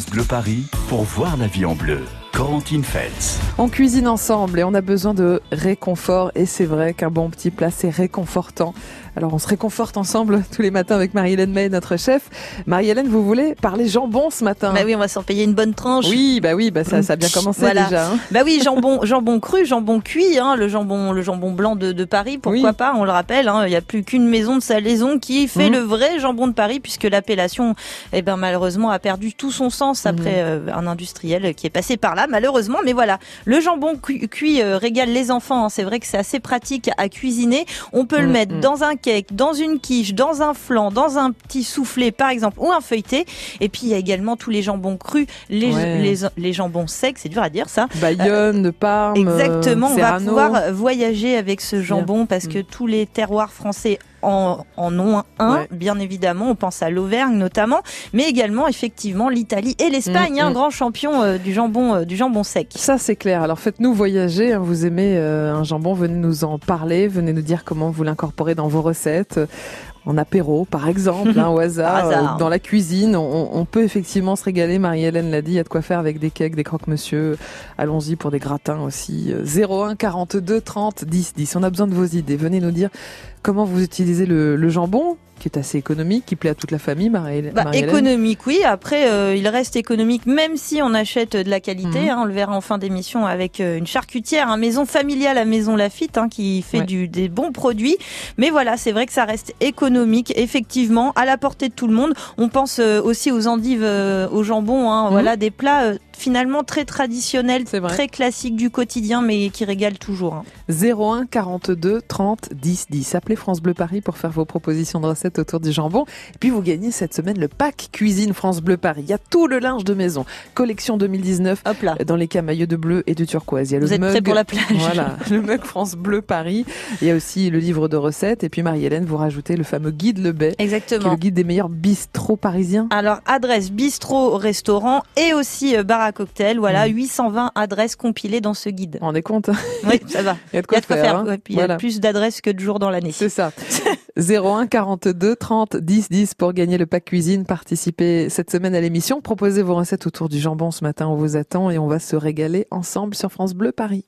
France Paris pour voir la vie en bleu. Corentine Feltz. On cuisine ensemble et on a besoin de réconfort et c'est vrai qu'un bon petit plat c'est réconfortant. Alors on se réconforte ensemble tous les matins avec Marie-Hélène May, notre chef. Marie-Hélène, vous voulez parler jambon ce matin Bah oui, on va s'en payer une bonne tranche. Oui, bah oui, bah ça, ça a bien commencé Voilà. déjà. hein. Bah oui, jambon, jambon cru, jambon cuit, hein, le jambon, le jambon blanc de, de Paris. Pourquoi Oui. pas On le rappelle, hein, il n'y a plus qu'une maison de salaison qui fait Mhm. le vrai jambon de Paris, puisque l'appellation, eh ben malheureusement, a perdu tout son sens après euh, un industriel qui est passé par là, malheureusement. Mais voilà, le jambon cu- cuit euh, régale les enfants. hein. C'est vrai que c'est assez pratique à cuisiner. On peut le Mhm. mettre dans un cake, dans une quiche, dans un flan, dans un petit soufflé, par exemple, ou un feuilleté. Et puis il y a également tous les jambons crus, les, Ouais. les, les jambons secs. C'est dur à dire ça. Bayonne, de Parme, Exactement, on va pouvoir voyager avec ce jambon parce que tous les terroirs français en, en ont un, Ouais. bien évidemment. On pense à l'Auvergne notamment, mais également effectivement l'Italie et l'Espagne, Mm, un mm. grand champion euh, du jambon, euh, du jambon sec. Ça c'est clair. Alors faites-nous voyager. hein. Vous aimez euh, un jambon, venez nous en parler. Venez nous dire comment vous l'incorporez dans vos recettes. En apéro, par exemple, hein, au hasard, euh, dans la cuisine, on, on peut effectivement se régaler. Marie-Hélène l'a dit, il y a de quoi faire avec des cakes, des croque-monsieur. Allons-y pour des gratins aussi. Euh, 01 42 30 10 10. On a besoin de vos idées. Venez nous dire comment vous utilisez le, le jambon, qui est assez économique, qui plaît à toute la famille, Marie- Bah, économique, oui. Après, euh, il reste économique, même si on achète de la qualité. Mhm. hein, on le verra en fin d'émission avec euh, une charcutière, un maison familiale à Maison Lafitte, hein, qui fait Ouais. du, des bons produits. Mais voilà, c'est vrai que ça reste économique, effectivement, à la portée de tout le monde. On pense euh, aussi aux endives euh, au jambon. Hein, Mhm. Voilà, des plats finalement très vrai. très classiques du quotidien, mais qui régalent toujours. hein. 01 42 30 10 10. Appelez France Bleu Paris pour faire vos propositions de recettes autour du jambon. Et puis vous gagnez cette semaine le pack cuisine France Bleu Paris. Il y a tout le linge de maison. Collection 2019 Hop là. dans les camailleux de bleu et de turquoise. Il y a Vous le êtes mug. prêts pour la plage Voilà, le mug France Bleu Paris. Il y a aussi le livre de recettes. Et puis Marie-Hélène, vous rajoutez le fameux guide Le Bay, qui est Exactement. le guide des meilleurs bistrots parisiens. Alors, adresse bistrot, restaurant et aussi euh, bar à cocktail. Voilà, Mm. 820 adresses compilées dans ce guide. Vous vous rendez compte Oui, ça va. Il y a de quoi, a de quoi faire. hein. Ouais, puis il y a Voilà. plus d'adresses que de jours dans l'année. C'est ça. 01 42 30 10 10 pour gagner le pack cuisine. Participez cette semaine à l'émission. Proposez vos recettes autour du jambon ce matin. On vous attend et on va se régaler ensemble sur France Bleu Paris.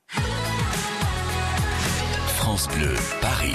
France Bleu Paris.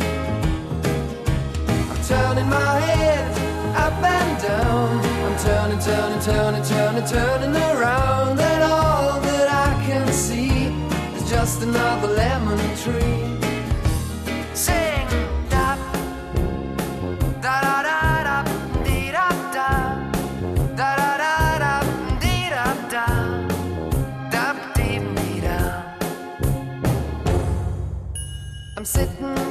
Turning my head up and down. I'm turning, turning, turning, turning, turning around, and all that I can see is just another lemon tree. Sing, da, da da da da, dee da da, da da da da, dee da da, da dee da. I'm sitting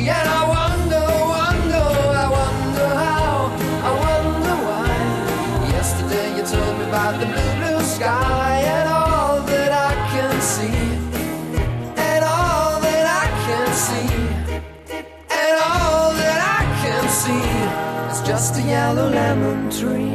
Yellow lemon tree.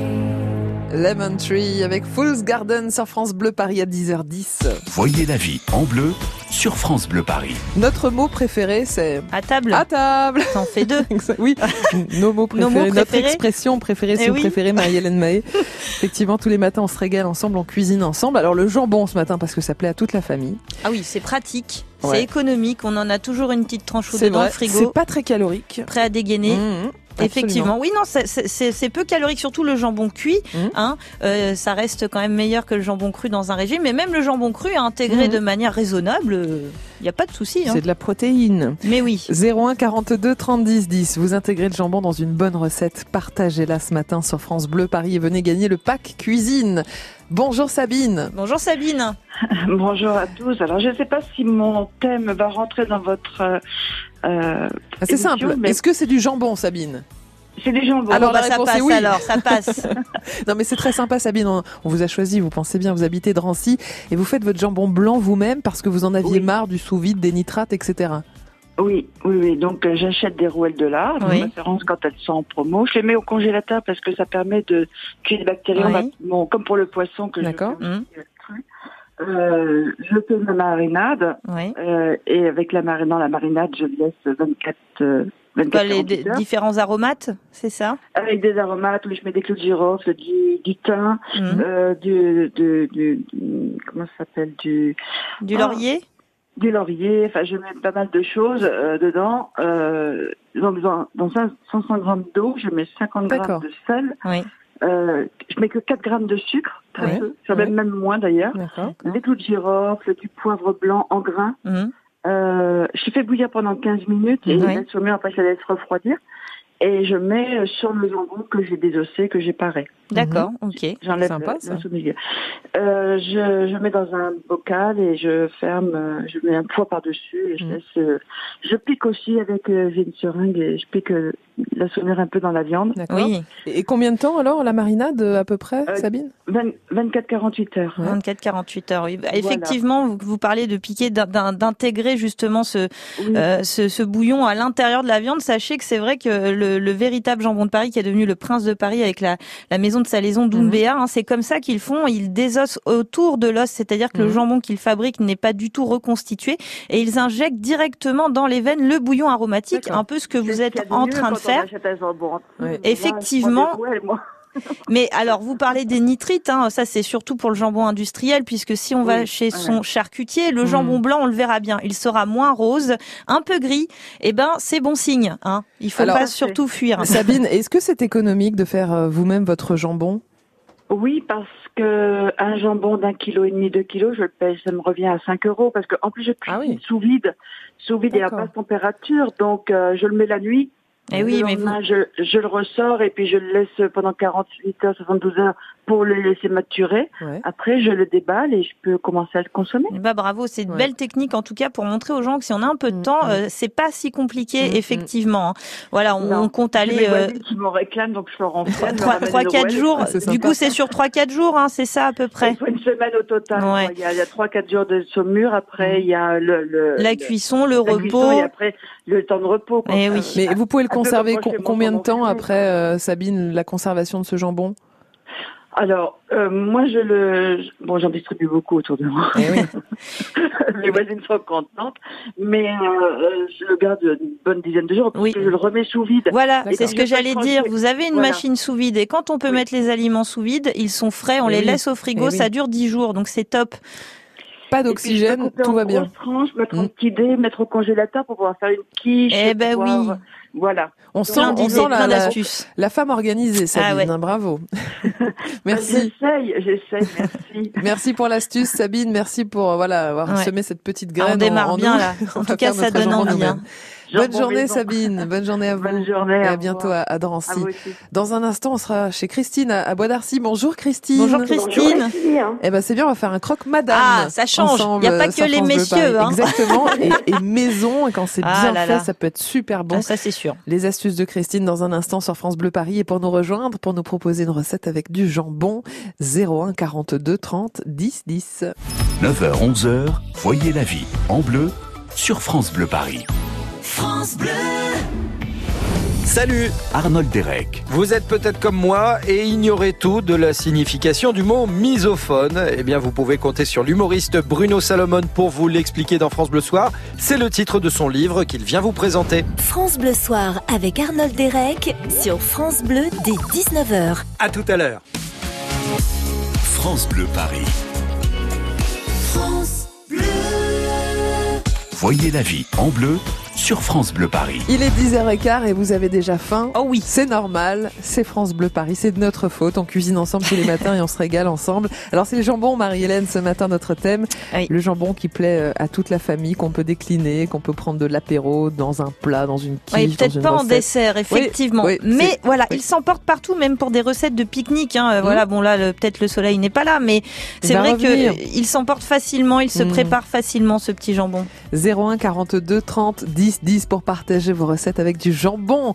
Lemon Tree avec Fool's Garden sur France Bleu Paris à 10h10. Voyez la vie en bleu sur France Bleu Paris. Notre mot préféré, c'est À table, à table. t'en fais deux. Oui, nos mots préférés, Nos mots notre préférés. expression préférée, si Eh vous oui. préférez, Marie-Hélène Mahé. Effectivement, tous les matins, on se régale ensemble, on cuisine ensemble. Alors, le jambon ce matin, parce que ça plaît à toute la famille. Ah oui, c'est pratique, Ouais. c'est économique, on en a toujours une petite tranche ou C'est deux dans vrai, le frigo, c'est pas très calorique. prêt à dégainer. Mmh. Effectivement, oui, non, c'est- c'est c'est- c'est peu calorique, surtout le jambon cuit. Mhm. Hein, euh, ça reste quand même meilleur que le jambon cru dans un régime, mais même le jambon cru à intégrer Mhm. de manière raisonnable, il n'y a pas de souci. Hein. C'est de la protéine. Mais oui. 01 42 30 10 10. Vous intégrez le jambon dans une bonne recette. Partagez-la ce matin sur France Bleu Paris et venez gagner le pack cuisine. Bonjour Sabine. Bonjour Sabine. Bonjour à tous. Alors, je ne sais pas si mon thème va rentrer dans votre. Euh, euh, Ah, C'est simple. mais Est-ce que c'est du jambon, Sabine c'est des jambons. Alors, bah, ça réponse passe est oui. alors, ça passe. Non, mais c'est très sympa, Sabine. On, on vous a choisi. Vous pensez bien. Vous habitez Drancy et vous faites votre jambon blanc vous-même parce que vous en aviez Oui. marre du sous-vide, des nitrates, etc. Oui, oui, oui. Donc, euh, j'achète des rouelles de lard, Oui. préférence quand elles sont en promo. Je les mets au congélateur parce que ça permet de tuer les bactéries. Oui. Comme pour le poisson que je D'accord. aussi, euh, je fais ma marinade Oui. euh, et avec la marinade, dans la marinade, je laisse 24, euh, 24 Quoi, les 48 d- heures. différents aromates, c'est ça? Avec des aromates. Oui, je mets des clous de girofle, du, du thym, euh, du, du, du, comment ça s'appelle du Du Ah. laurier du laurier, enfin je mets pas mal de choses euh, dedans. Euh, dans, dans 500 grammes d'eau, je mets 50 D'accord. grammes de sel. Oui. Euh, je mets que 4 grammes de sucre, très Ouais. peu, ça Ouais. même même moins d'ailleurs. Des clous de girofle, du poivre blanc en grains. Mhm. Euh, je fais bouillir pendant 15 minutes et Ouais. je mieux, après je laisse refroidir. Et je mets euh, sur le jambon que j'ai désossé, que j'ai paré. D'accord, ok. J'enlève Sympa, le- ça. le. Euh, je, je mets dans un bocal et je ferme, euh, je mets un poids par-dessus et je Mhm. laisse. euh, je pique aussi avec j'ai une seringue et je pique la saumure un peu dans la viande. D'accord. Oui, Et combien de temps alors la marinade euh, à peu près, Euh, Sabine 24-48 heures. Ouais. 24-48 heures. Oui. Bah, Voilà. Effectivement, vous, vous parlez de piquer, d'in- d'in- d'intégrer justement ce, Oui. euh, ce, ce bouillon à l'intérieur de la viande. Sachez que c'est vrai que le, le véritable jambon de Paris qui est devenu le prince de Paris avec la, la maison de salaison d'Oumbéa, hein, c'est comme ça qu'ils font. Ils désossent autour de l'os, c'est-à-dire que le Mhm. jambon qu'ils fabriquent n'est pas du tout reconstitué et ils injectent directement dans les veines le bouillon aromatique, un peu ce que vous êtes en train de faire. Effectivement. Mais alors, vous parlez des nitrites, hein, ça c'est surtout pour le jambon industriel, puisque si on va chez ouais. son charcutier, le Mm. jambon blanc, on le verra bien, il sera moins rose, un peu gris, et ben c'est bon signe. Hein. Il faut Alors- pas surtout fuir. Sabine, est-ce que c'est économique de faire euh, vous-même votre jambon? Oui, parce que un jambon d'un kilo et demi, deux kilos, je le paye, ça me revient à 5 euros parce que en plus je cuisine Ah oui. sous vide, sous vide et à basse température, donc euh, je le mets la nuit. Eh oui, le mais vous, je, je le ressors et puis je le laisse pendant 48 heures, 72 heures pour le laisser maturer. Ouais. Après, je le déballe et je peux commencer à le consommer. bah bravo, c'est une Ouais. belle technique en tout cas pour montrer aux gens que si on a un peu de Mm, temps, mm. euh, c'est pas si compliqué Mm, effectivement. hein. Voilà, on, compte aller euh, qui m'en réclament, donc je leur en fais. je leur trois, amène trois, une quatre rouelle. jours. Ah, du coup, c'est sur trois, quatre jours, hein, c'est ça à peu près? Il faut une semaine au total. Ouais. Il y a, il y a 3-4 jours de saumure, après il y a le, le La le- cuisson, le la repos. cuisson et après le temps de repos. quoi. Eh oui. Mais vous pouvez le un peu comme conserver moi, je co- fais mon combien de temps après, euh, Sabine, la conservation de ce jambon? Alors, euh, moi, je le... Bon, j'en distribue beaucoup autour de moi. Eh oui. Mes voisines sont contentes. Mais euh, je le garde une bonne dizaine de jours parce Oui. que je le remets sous vide. Voilà, c'est ce que j'allais dire. Vous avez une Voilà. machine sous vide et quand on peut Oui. mettre les aliments sous vide, ils sont frais, on Eh les oui. laisse au frigo, Eh oui. ça dure 10 jours, donc c'est top. Pas d'oxygène, tout va bien. tranches, mettre Mm. en petit dé, mettre au congélateur pour pouvoir faire une quiche. Eh ben pouvoir oui. Voilà. On sent, on sent la, la, la femme organisée, Sabine. Ah ouais. hein, bravo. Merci. J'essaye, j'essaye, merci. Merci pour l'astuce, Sabine. Merci pour euh, voilà avoir Ouais. semé cette petite Ah, graine. on démarre en, en bien nous. là. En tout cas, ça donne envie. Bonne journée. Sabine. Bonne journée à vous. Bonne journée. Et à bientôt à, à Drancy. À. Dans un instant, on sera chez Christine à, à Bois d'Arcy. Bonjour Christine. Bonjour Christine. Eh ben c'est bien, on va faire un croque madame. Ah, ça change. Il y a pas que les messieurs, hein. Exactement. Et, et maison, et quand c'est Ah bien là fait, là. ça peut être super bon. Ah, ça c'est sûr. Les astuces de Christine dans un instant sur France Bleu Paris et pour nous rejoindre, pour nous proposer une recette avec du jambon, 01 42 30 10 10. 9h, 11h, voyez la vie en bleu sur France Bleu Paris. Salut Arnold Derek. Vous êtes peut-être comme moi et ignorez tout de la signification du mot misophone. Eh bien, vous pouvez compter sur l'humoriste Bruno Salomon pour vous l'expliquer dans France Bleu Soir. C'est le titre de son livre qu'il vient vous présenter. France Bleu Soir avec Arnold Derek sur France Bleu dès 19h. À tout à l'heure. France Bleu Paris. Voyez la vie en bleu sur France Bleu Paris. Il est 10h15 et vous avez déjà faim. Oh oui. C'est normal, c'est France Bleu Paris, c'est de notre faute. On cuisine ensemble tous les matins et on se régale ensemble. Alors c'est le jambon, Marie-Hélène, ce matin notre thème. Oui. Le jambon qui plaît euh, à toute la famille, qu'on peut décliner, qu'on peut prendre de l'apéro dans un plat, dans une quiche, Oui, dans peut-être une pas en dessert, effectivement. oui, mais voilà, oui. il s'emporte partout, même pour des recettes de pique-nique. Hein. Mhm. Voilà, bon là, peut-être le soleil n'est pas là, mais Il c'est vrai revenir. qu'il s'emporte facilement, il se Mhm. prépare facilement, ce petit jambon. 01 42 30 10 10 pour partager vos recettes avec du jambon.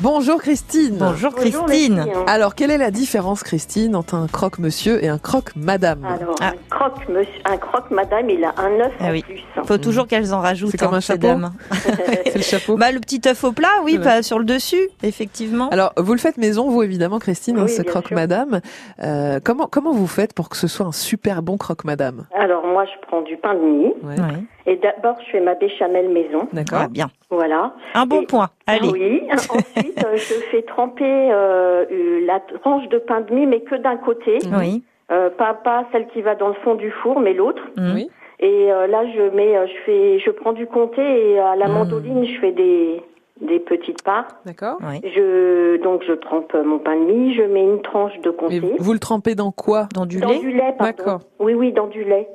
Bonjour Christine. Bonjour Christine. hein. Alors, quelle est la différence, Christine, entre un croque-monsieur et un croque-madame? Alors, Ah. un croque, monsieur, un croque madame, il a un œuf Ah en oui. plus. Faut toujours qu'elles en rajoutent. C'est comme hein, un chapeau. C'est le chapeau Bah, le petit œuf au plat, oui, Voilà. pas sur le dessus, effectivement. Alors, vous le faites maison, vous évidemment, Christine, hein, ce croque-madame. Euh, comment comment vous faites pour que ce soit un super bon croque-madame? Alors, moi, je prends du pain de mie. Ouais. Ouais. Et d'abord, je fais ma béchamel maison. D'accord. Ah, bien. Voilà. Un bon Et- point. Allez. Oui. Ensuite, euh, je fais tremper euh, euh, la tranche de pain de mie, mais que d'un côté. Oui. Euh, pas, pas celle qui va dans le fond du four, mais l'autre. Mhm. Oui. Et euh, là, je mets, euh, je fais, je prends du comté et à la Mm. mandoline, je fais des des petites parts. D'accord. Oui. Je donc je trempe mon pain de mie, je mets une tranche de Et comté. vous, vous le trempez dans quoi? Dans du Dans lait? du lait, pardon. D'accord. Oui, oui, dans du lait.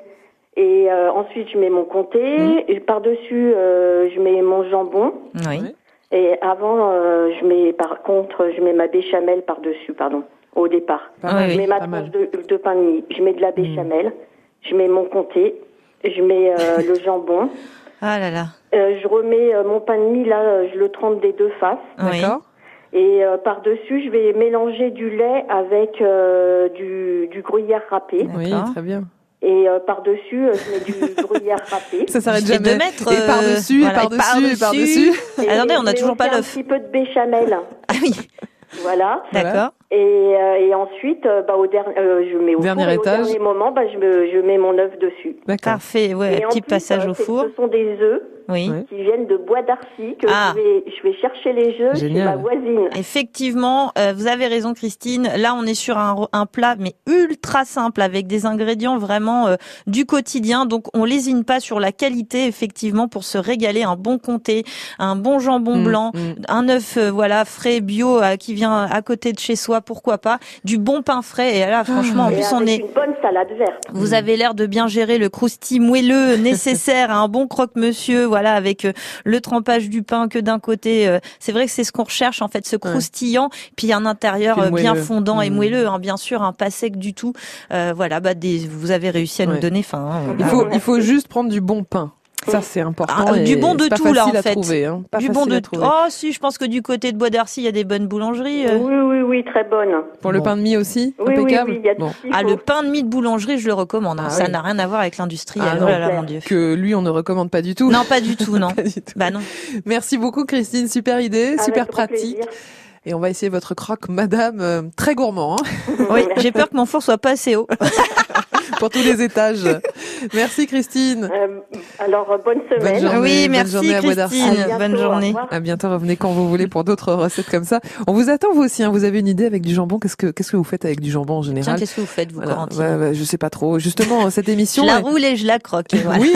Et euh, ensuite, je mets mon comté. Mhm. Et par-dessus, euh, je mets mon jambon. Oui. Oui. Et avant, euh, je mets, par contre, je mets ma béchamel par-dessus, pardon, au départ. Ouais, mal. Je mets ma tranche de, de pain de mie. Je mets de la béchamel. Je mets mon comté. Je mets euh, le jambon. Ah là là. Euh, je remets euh, mon pain de mie, là, je le trempe des deux faces. Oui. D'accord. Et euh, par-dessus, je vais mélanger du lait avec euh, du, du gruyère râpé. Oui, très bien. Et euh, par-dessus, euh, je mets du gruyère râpé. Ça s'arrête jamais. deux mètres, et euh, par-dessus, voilà, et par-dessus, et par-dessus. Et Attendez, on je a mets toujours pas l'œuf. Un petit peu de béchamel. Ah oui. Voilà. Voilà. D'accord. Et, euh, et ensuite, euh, bah, au dernier, euh, je mets au Dernier four, étage. au dernier moment, bah, je, me, je mets mon œuf dessus. Parfait. Ouais, et petit plus, passage euh, au four. Ce sont des œufs Oui. Qui viennent de Bois d'Arcy que Ah. je, vais, je vais chercher les œufs chez Génial. ma voisine. Effectivement, euh, vous avez raison Christine. Là, on est sur un, un plat mais ultra simple avec des ingrédients vraiment euh, du quotidien. Donc, on lésine pas sur la qualité effectivement pour se régaler. Un bon comté, un bon jambon Mm, blanc, mm. un œuf euh, voilà frais bio euh, qui vient à côté de chez soi. Pourquoi pas Du bon pain frais. Et là, franchement, en et plus, on est une bonne salade verte. vous avez l'air de bien gérer le croustille moelleux nécessaire à un bon croque-monsieur, voilà, avec euh, le trempage du pain que d'un côté. euh, C'est vrai que c'est ce qu'on recherche en fait, ce croustillant, puis un intérieur euh, bien fondant et Mm. moelleux, hein, bien sûr, un pas sec du tout. Euh, voilà, bah des, vous avez réussi à Ouais. nous donner faim. hein. Il Ah, faut, ouais. il faut juste prendre du bon pain. Ça, c'est important. Ah, du bon de c'est pas tout, là, facile en à fait. trouver, hein. Pas du facile bon de à trouver. Oh si, je pense que du côté de Bois d'Arcy, il y a des bonnes boulangeries. euh. Oui, oui, oui, très bonne. Pour le pain de mie aussi, Oui, impeccable. oui, il y a Bon. tout ce qu'il Ah, le pain de mie de boulangerie, je le recommande. hein. Ah Ça oui. n'a rien à voir avec l'industriel. Ah oh non. là là, mon Dieu. Que lui, on ne recommande pas du tout. Non, pas du tout, non. Pas du tout. Bah non. Merci beaucoup, Christine. Super idée, Avec super grand pratique. plaisir. Et on va essayer votre croque, madame, euh, très gourmand. hein. Oui, j'ai peur que mon four soit pas assez haut. pour tous les étages. Merci Christine. Euh, alors, euh, bonne semaine. Bonne journée, oui, bonne merci journée à Bois d'Arcy. Christine. À bientôt, Bonne journée. À bientôt, revenez quand vous voulez pour d'autres recettes comme ça. On vous attend vous aussi, hein. vous avez une idée avec du jambon? Qu'est-ce que qu'est-ce que vous faites avec du jambon en général? Qu'est-ce que vous faites, vous, Voilà. Corentine Ouais, ouais, Je sais pas trop. Justement, cette émission... Je la roule et je la croque. voilà. Oui,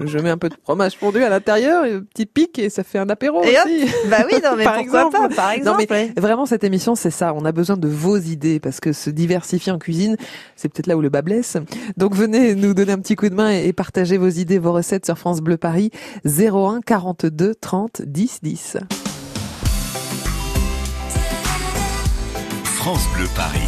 je, je mets un peu de fromage fondu à l'intérieur, un petit pic et ça fait un apéro Et hop, aussi. Bah oui, non, mais Par pourquoi exemple. pas, par Non exemple. mais vraiment cette émission c'est ça, on a besoin de vos idées parce que se diversifier en cuisine, c'est peut-être là où le bas blesse. Donc venez nous donner un petit coup de main et, partagez vos idées, vos recettes sur France Bleu Paris 01 42 30 10 10. France Bleu Paris.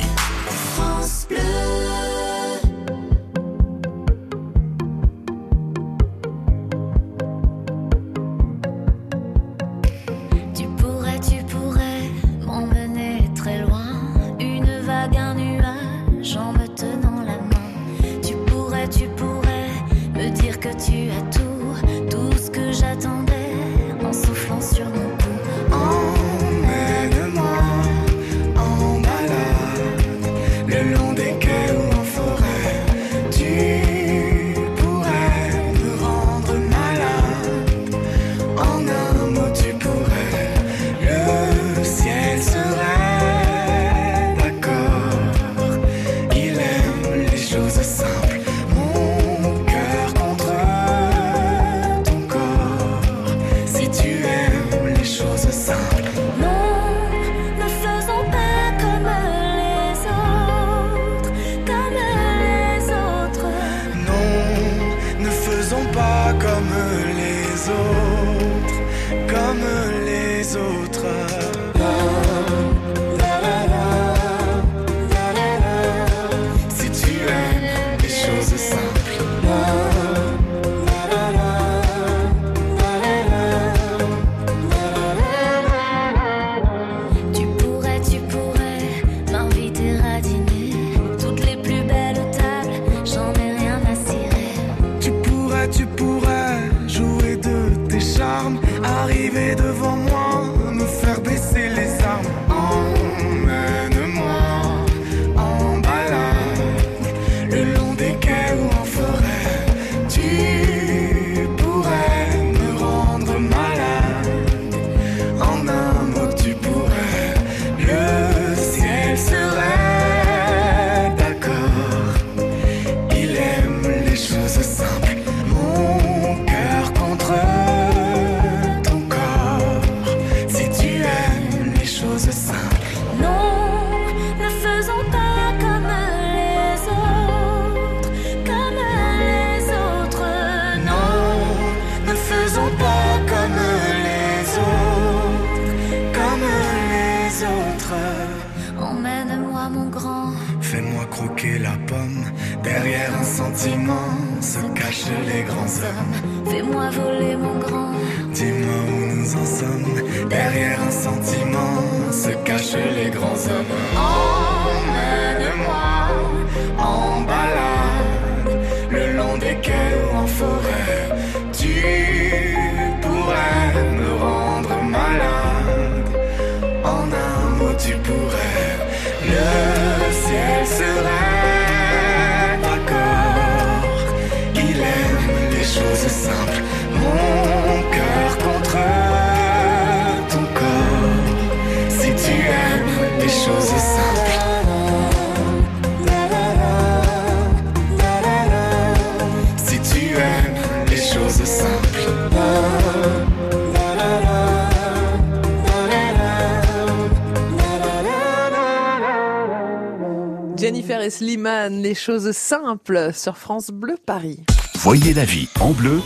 Les choses simples sur France Bleu Paris. Voyez la vie en bleu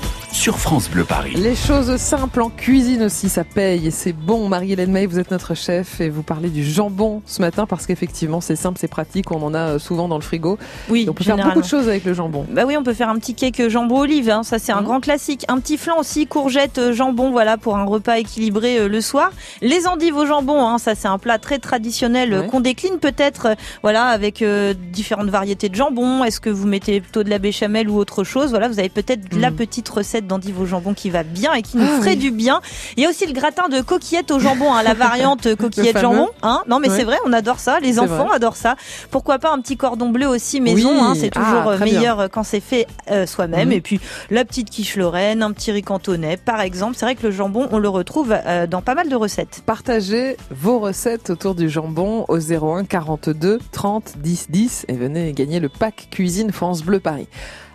sur France Bleu Paris. Les choses simples en cuisine aussi, ça paye et c'est bon. Marie-Hélène May, vous êtes notre chef et vous parlez du jambon ce matin parce qu'effectivement c'est simple, c'est pratique, on en a euh, souvent dans le frigo. Oui, Et on peut faire beaucoup de choses avec le jambon. Bah oui, on peut faire un petit cake jambon olive, hein, ça c'est un Mhm. grand classique. Un petit flan aussi, courgette, euh, jambon, voilà pour un repas équilibré euh, le soir. Les endives au jambon, hein, ça c'est un plat très traditionnel euh, Ouais. qu'on décline peut-être, euh, voilà avec euh, différentes variétés de jambon. Est-ce que vous mettez plutôt de la béchamel ou autre chose? Voilà, vous avez peut-être la Mhm. petite recette recette d'endive au jambon qui va bien et qui nous Ah ferait oui. du bien. Il y a aussi le gratin de coquillettes au jambon, hein, la variante coquillette jambon. Hein non mais Ouais. c'est vrai, on adore ça. Les enfants vrai. adorent ça. Pourquoi pas un petit cordon bleu aussi maison Oui. hein, C'est Ah, toujours euh, bien. meilleur quand c'est fait euh, soi-même. Mhm. Et puis la petite quiche lorraine, un petit riz cantonais, par exemple. C'est vrai que le jambon, on le retrouve euh, dans pas mal de recettes. Partagez vos recettes autour du jambon au 01 42 30 10 10 et venez gagner le pack cuisine France Bleu Paris.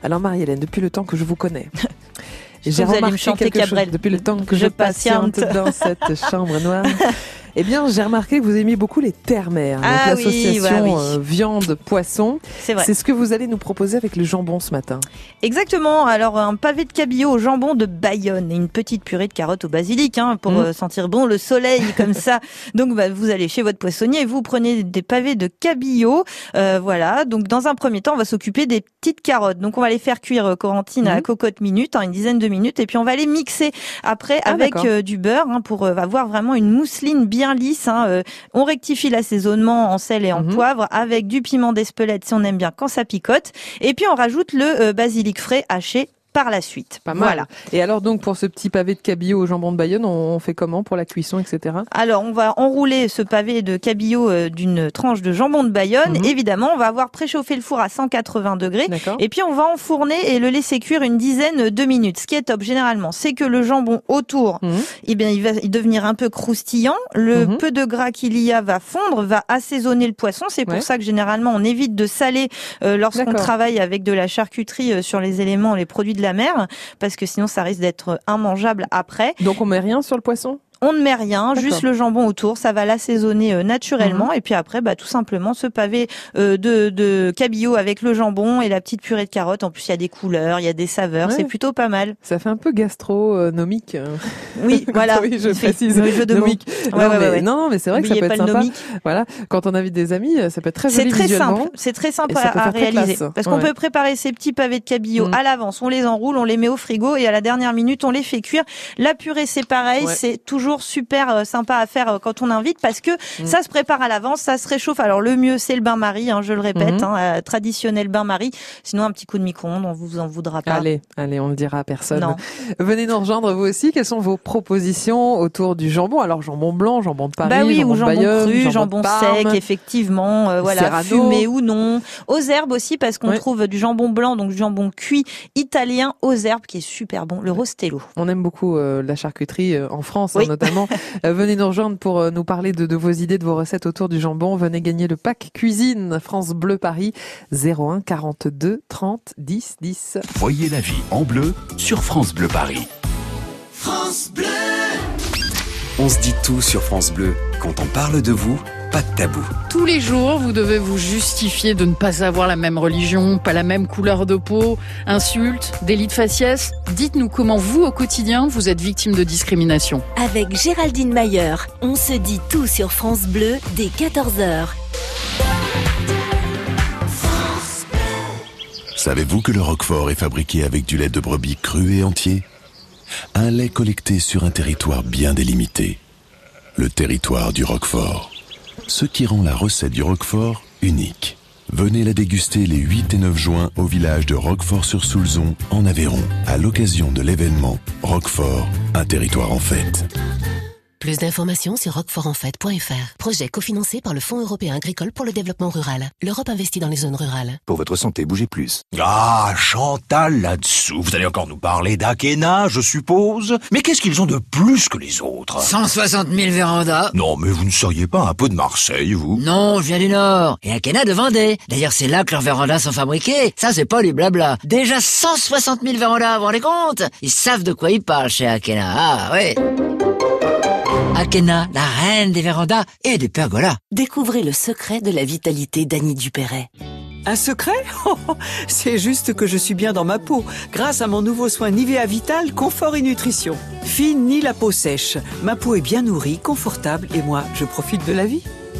Alors Marie-Hélène, depuis le temps que je vous connais, Vous allez me chanter quelque chose depuis le temps que Je patiente. dans cette chambre noire. Eh bien, j'ai remarqué que vous aimez beaucoup les terres-mères, Ah oui, l'association bah oui. euh, viande poisson. C'est vrai. C'est ce que vous allez nous proposer avec le jambon ce matin. Exactement. Alors un pavé de cabillaud au jambon de Bayonne et une petite purée de carottes au basilic hein, pour Mhm. euh, sentir bon le soleil comme ça. Donc bah, vous allez chez votre poissonnier et vous prenez des pavés de cabillaud. Euh, voilà. Donc dans un premier temps, on va s'occuper des petites carottes. Donc on va les faire cuire euh, Corentine à Mhm. la cocotte minute, hein, une dizaine de minutes, et puis on va les mixer après Ah, avec euh, du beurre hein, pour euh, avoir vraiment une mousseline bien lisse. hein. Euh, on rectifie l'assaisonnement en sel et en Mhm. poivre avec du piment d'Espelette si on aime bien quand ça picote. Et puis on rajoute le euh, basilic frais haché par la suite. Pas mal. Voilà. Et alors donc pour ce petit pavé de cabillaud au jambon de Bayonne, on fait comment pour la cuisson, etc. Alors, on va enrouler ce pavé de cabillaud euh, d'une tranche de jambon de Bayonne. Mhm. Évidemment, on va avoir préchauffé le four à 180 degrés. D'accord. Et puis on va enfourner et le laisser cuire une dizaine de minutes. Ce qui est top généralement, c'est que le jambon autour, eh bien, il va devenir un peu croustillant. Le Mhm. peu de gras qu'il y a va fondre, va assaisonner le poisson. C'est pour Ouais. ça que généralement on évite de saler euh, lorsqu'on travaille avec de la charcuterie euh, sur les éléments, les produits de la mer, parce que sinon ça risque d'être immangeable après. Donc on met rien sur le poisson? On ne met rien, juste le jambon autour, ça va l'assaisonner euh, naturellement. Mhm. Et puis après, bah, tout simplement, ce pavé euh, de, de cabillaud avec le jambon et la petite purée de carottes. En plus, il y a des couleurs, il y a des saveurs, Ouais. c'est plutôt pas mal. Ça fait un peu gastronomique. euh. Oui, voilà. oui, je précise. le jeu de. Nomique. Ouais, non, ouais, mais, non, mais c'est vrai que ça peut être sympa. nomique. Voilà, quand on invite des amis, ça peut être très C'est joli très visuellement. simple, c'est très simple à, très réaliser. Parce qu'on peut préparer ces petits pavés de cabillaud Mm. à l'avance, on les enroule, on les met au frigo et à la dernière minute, on les fait cuire. La purée, c'est pareil, c'est toujours super euh, sympa à faire euh, quand on invite parce que Mm. ça se prépare à l'avance, ça se réchauffe. Alors le mieux, c'est le bain-marie, hein, je le répète, Mhm. hein, euh, traditionnel bain-marie. Sinon, un petit coup de micro-ondes, on vous en voudra pas. Allez, allez, on ne le dira à personne. Non. Venez nous rejoindre vous aussi. Quelles sont vos propositions autour du jambon? Alors jambon blanc, jambon de Paris, bah oui, jambon ou de jambon Bayonne, cru, jambon, jambon de Parme. sec, effectivement, euh, voilà, Serrano. fumé ou non. Aux herbes aussi, parce qu'on trouve du jambon blanc, donc du jambon cuit italien aux herbes, qui est super bon, le rostello. On aime beaucoup euh, la charcuterie euh, en France, hein, Oui. Notamment. Euh, venez nous rejoindre pour euh, nous parler de, de vos idées, de vos recettes autour du jambon. Venez gagner le pack cuisine France Bleu Paris 01 42 30 10 10. Voyez la vie en bleu sur France Bleu Paris. On se dit tout sur France Bleu. Quand on parle de vous, pas de tabou. Tous les jours, vous devez vous justifier de ne pas avoir la même religion, pas la même couleur de peau, insultes, délits de faciès. Dites-nous comment vous, au quotidien, vous êtes victime de discrimination. Avec Géraldine Mayer, on se dit tout sur France Bleu dès 14h. Savez-vous que le Roquefort est fabriqué avec du lait de brebis cru et entier? Un lait collecté sur un territoire bien délimité. Le territoire du Roquefort. Ce qui rend la recette du Roquefort unique. Venez la déguster les 8 et 9 juin au village de Roquefort-sur-Soulzon, en Aveyron, à l'occasion de l'événement Roquefort, un territoire en fête. Plus d'informations sur roquefortenfête.fr. Projet cofinancé par le Fonds européen agricole pour le développement rural. L'Europe investit dans les zones rurales. Pour votre santé, bougez plus. Ah, Chantal là-dessous. Vous allez encore nous parler d'Akena, je suppose. Mais qu'est-ce qu'ils ont de plus que les autres? 160 000 vérandas. Non, mais vous ne seriez pas un peu de Marseille, vous? Non, je viens du Nord. Et Akena de Vendée. D'ailleurs, c'est là que leurs vérandas sont fabriqués. Ça, c'est pas du blabla. Déjà 160 000 vérandas, vous vous rendez compte? Ils savent de quoi ils parlent chez Akena. Ah, ouais. Akena, la reine des vérandas et des pergolas. Découvrez le secret de la vitalité d'Annie Dupéret. Un secret? Oh, C'est juste que je suis bien dans ma peau, grâce à mon nouveau soin Nivea Vital Confort et Nutrition. Fine ni la peau sèche, ma peau est bien nourrie, confortable et moi, je profite de la vie.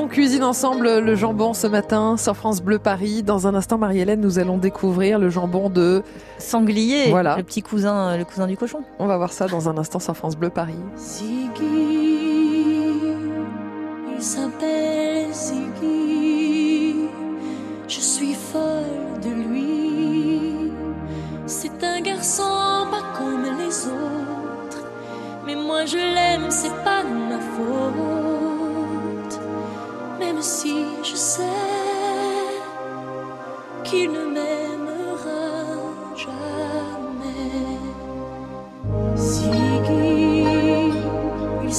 On cuisine ensemble le jambon ce matin sur France Bleu Paris. Dans un instant, Marie-Hélène, nous allons découvrir le jambon de sanglier. Voilà. Le petit cousin, le cousin du cochon. On va voir ça dans un instant sur France Bleu Paris. Ziggy, il s'appelle Ziggy. Je suis folle de lui. C'est un garçon pas comme les autres. Mais moi je l'aime, c'est pas de ma faute. Si je sais qu'il ne m'aimera jamais. Ziggy, il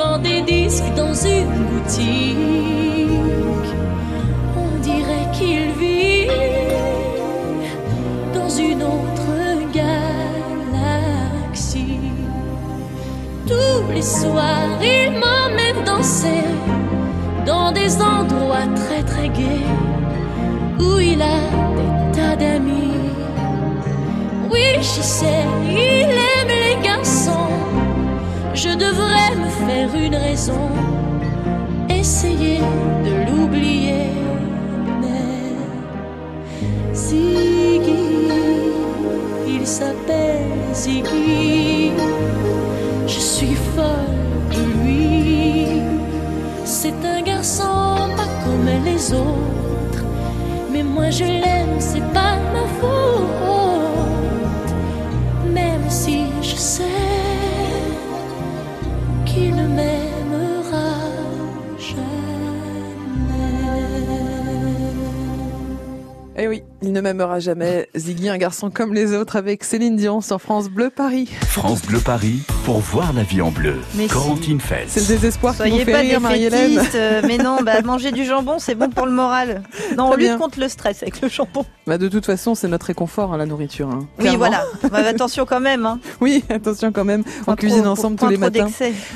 vend des disques dans une boutique. On dirait qu'il vit dans une autre galaxie. Tous les soirs, il m'emmène danser dans des endroits très très gais où il a des tas d'amis. Oui, je sais, il garçons. Je devrais me faire une raison, essayer de l'oublier. Mais Ziggy, il s'appelle Ziggy. Je suis folle de lui. C'est un garçon pas comme les autres. Mais moi je l'aime, c'est pas ma faute. Qu'il ne jamais. Eh oui, il ne m'aimera jamais. Ziggy, un garçon comme les autres, avec Céline Dion sur France Bleu Paris. France Bleu Paris pour voir la vie en bleu. Mais Corentine Feltz. C'est le désespoir qui Soyez vous fait pas rire, Marie-Hélène. euh, mais non, bah, manger du jambon, c'est bon pour le moral. Non, on bien. lutte contre le stress avec le jambon. Bah, de toute façon, c'est notre réconfort, hein, la nourriture. hein, Oui, voilà. Bah, attention quand même. Hein. Oui, attention quand même. On cuisine trop- ensemble tous les matins.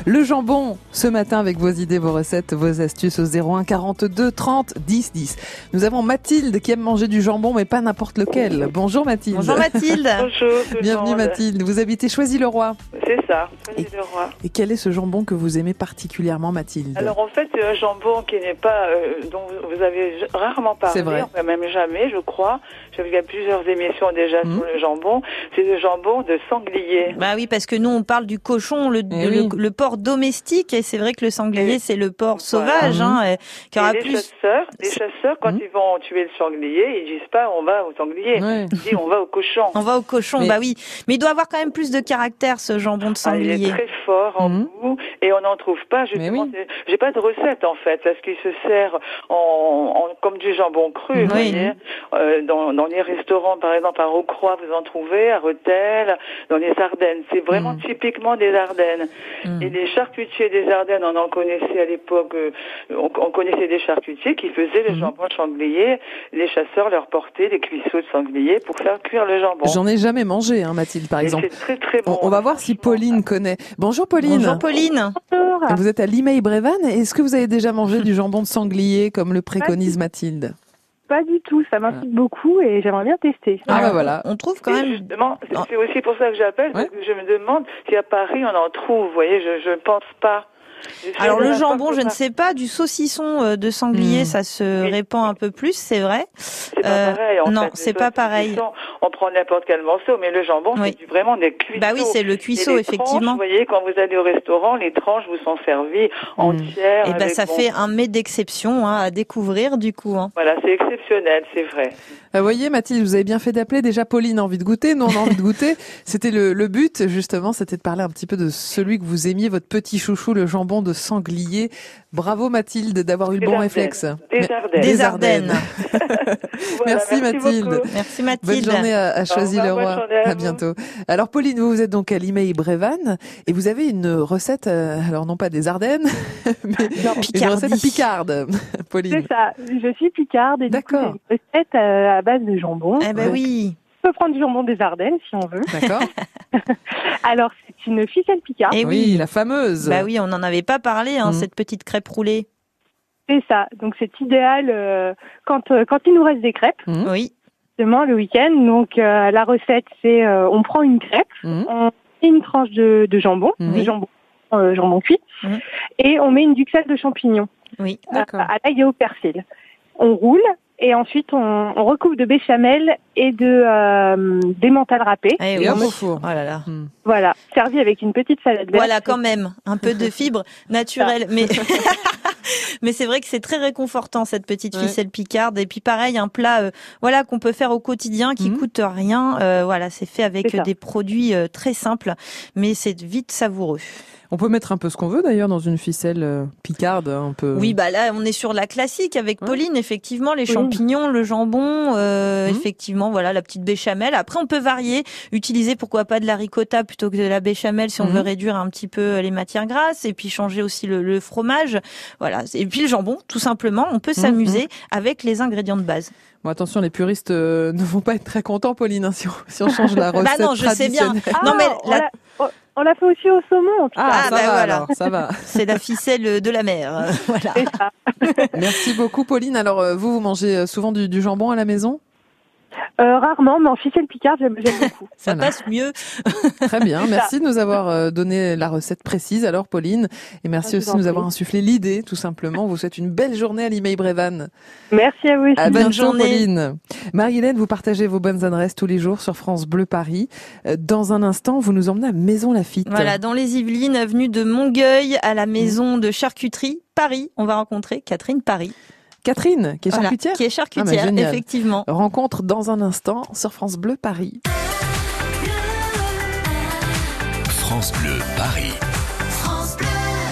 Le jambon, ce matin, avec vos idées, vos recettes, vos astuces au 01 42 30 10 10. Nous avons Mathilde qui aime manger du jambon, mais pas n'importe lequel. Bonjour Mathilde. Bonjour Mathilde. Bonjour Bienvenue monde. Mathilde. Vous habitez Choisy-le-Roi. C'est ça, Leroy. Et quel est ce jambon que vous aimez particulièrement, Mathilde? Alors en fait, c'est un jambon qui n'est pas, euh, dont vous avez rarement parlé, C'est vrai. enfin même jamais, je crois. J'ai vu plusieurs émissions déjà Mhm. sur le jambon. C'est le jambon de sanglier. Bah oui, parce que nous, on parle du cochon, le, Eh le, oui. le porc domestique, et c'est vrai que le sanglier, c'est le porc Voilà. sauvage, hein, et- qui aura les plus... chasseurs, les chasseurs, quand Mhm. ils vont tuer le sanglier, ils disent pas on va au sanglier, Ouais. ils disent on va au cochon. On va au cochon, Mais- bah oui. Mais il doit avoir quand même plus de caractère, ce jambon de Ah, il sanglier. est très fort en Mhm. goût et on n'en trouve pas justement. c'est- J'ai pas de recette en fait parce qu'il se sert en, en- comme du jambon cru. Oui. Vous voyez Euh, dans, dans les restaurants par exemple à Rocroi vous en trouvez, à Rethel, dans les Ardennes. C'est vraiment Mhm. typiquement des Ardennes. Mm. Et les charcutiers des Ardennes, on en connaissait à l'époque. euh, on, on connaissait des charcutiers qui faisaient le Mhm. jambon de sanglier. Les chasseurs leur portaient des cuisseaux de sanglier pour faire cuire le jambon. J'en ai jamais mangé, hein, Mathilde, par Et exemple. C'est très très On, bon. on va voir si Pauline connaît. Bonjour Pauline. Bonjour Pauline. Vous êtes à Limay-Brévannes. Est-ce que vous avez déjà mangé du jambon de sanglier comme le préconise Mathilde? Pas du tout, ça m'intrigue beaucoup et j'aimerais bien tester. Ah bah voilà. On trouve quand même... Justement, c'est aussi pour ça que j'appelle, parce Ouais. que je me demande si à Paris on en trouve. Vous voyez, je je pense pas. Alors le jambon, je ne sais pas, du saucisson euh, de sanglier, Hmm. ça se répand un peu plus, c'est vrai. C'est pas Euh, pareil. En non, fait. c'est pas pareil. saucisson, On prend n'importe quel morceau, mais le jambon, Oui. c'est du- vraiment des cuisseaux. Bah oui, c'est le Et cuisseau, effectivement. tranches, vous voyez, quand vous allez au restaurant, les tranches vous sont servies entières. Et ben avec ça bon- fait un mets d'exception hein, à découvrir du coup. Hein. Voilà, c'est exceptionnel, c'est vrai. Vous voyez, Mathilde, vous avez bien fait d'appeler. Déjà, Pauline a envie de goûter. Nous, on a envie de goûter. C'était le, le but, justement, c'était de parler un petit peu de celui que vous aimiez, votre petit chouchou, le jambon de sanglier. Bravo, Mathilde, d'avoir eu le bon Ardennes. réflexe. Des Ardennes. Des Des Ardennes. Ardennes. Voilà, merci, Mathilde. beaucoup. Merci Bonne Mathilde. journée à, à Choisy-le-Roi. bonne journée à bientôt. Alors, Pauline, vous, vous êtes donc à Limay Brévan et vous avez une recette, euh, alors non pas des Ardennes, mais une recette picarde, Pauline. C'est ça. Je suis picarde et du coup, D'accord. j'ai une recette euh, à base de jambon. Eh ben oui. On peut prendre du jambon des Ardennes si on veut. D'accord. Alors, c'est une ficelle picarde. Eh oui, oui. la fameuse. Bah oui, on n'en avait pas parlé, hein, Mhm. cette petite crêpe roulée. C'est ça. Donc, c'est idéal euh, quand, euh, quand il nous reste des crêpes, Mhm. Oui. justement, le week-end. Donc, euh, la recette, c'est euh, on prend une crêpe, Mhm. on met une tranche de, de jambon, de jambon, euh, jambon cuit, et on met une duxelle de champignons Oui. à, D'accord. à l'ail et au persil. On roule et ensuite on, on recouvre de béchamel et de euh, d'émental râpé. Eh Et oui. hop au four. Oh là là. Hmm. Voilà, servi avec une petite salade verte. Voilà, quand même, un peu de fibre naturelle, mais mais c'est vrai que c'est très réconfortant cette petite Ouais. ficelle picarde. Et puis pareil, un plat, euh, voilà, qu'on peut faire au quotidien, qui Mhm. coûte rien. Euh, voilà, c'est fait avec des produits euh, très simples, mais c'est vite savoureux. On peut mettre un peu ce qu'on veut d'ailleurs dans une ficelle euh, picarde, un peu. Oui, bah là, on est sur la classique avec. Pauline, effectivement, les Oui. champignons, le jambon, euh, Mhm. effectivement, voilà, la petite béchamel. Après, on peut varier, utiliser pourquoi pas de la ricotta plutôt que de la béchamel si on Mhm. veut réduire un petit peu les matières grasses, et puis changer aussi le, le fromage, voilà. Et puis le jambon, tout simplement, on peut Mhm, s'amuser avec les ingrédients de base. Bon, attention, les puristes euh, ne vont pas être très contents, Pauline, hein, si, on, si on change la recette Bah non, je sais bien. traditionnelle. Non, mais Ah, l'a- on- on l'a fait aussi au saumon. en tout cas. Ah, Ah, ça bah va voilà. alors, ça va. C'est la ficelle de la mer, voilà. C'est ça. Merci beaucoup, Pauline. Alors, euh, vous, vous mangez euh, souvent du, du jambon à la maison? Euh, rarement, mais en ficelle picarde, j'aime j'aime beaucoup. Ça passe mieux. Très bien. Merci de nous avoir euh, donné la recette précise, alors, Pauline. Et merci Ah, aussi vous de nous avoir insufflé l'idée, tout simplement. On vous souhaite une belle journée à l'Imei Brévan. Merci à vous aussi. À Bonne bientôt, journée. Pauline. Marie-Hélène, vous partagez vos bonnes adresses tous les jours sur France Bleu Paris. Euh, Dans un instant, vous nous emmenez à Maison Lafitte. Voilà, dans les Yvelines, avenue de Mongueuil, à la maison de charcuterie Paris. On va rencontrer Catherine Paris. Catherine, qui est Voilà, charcutière. qui est Ah, charcutière, génial. effectivement. Rencontre dans un instant sur France Bleu Paris. France Bleu Paris.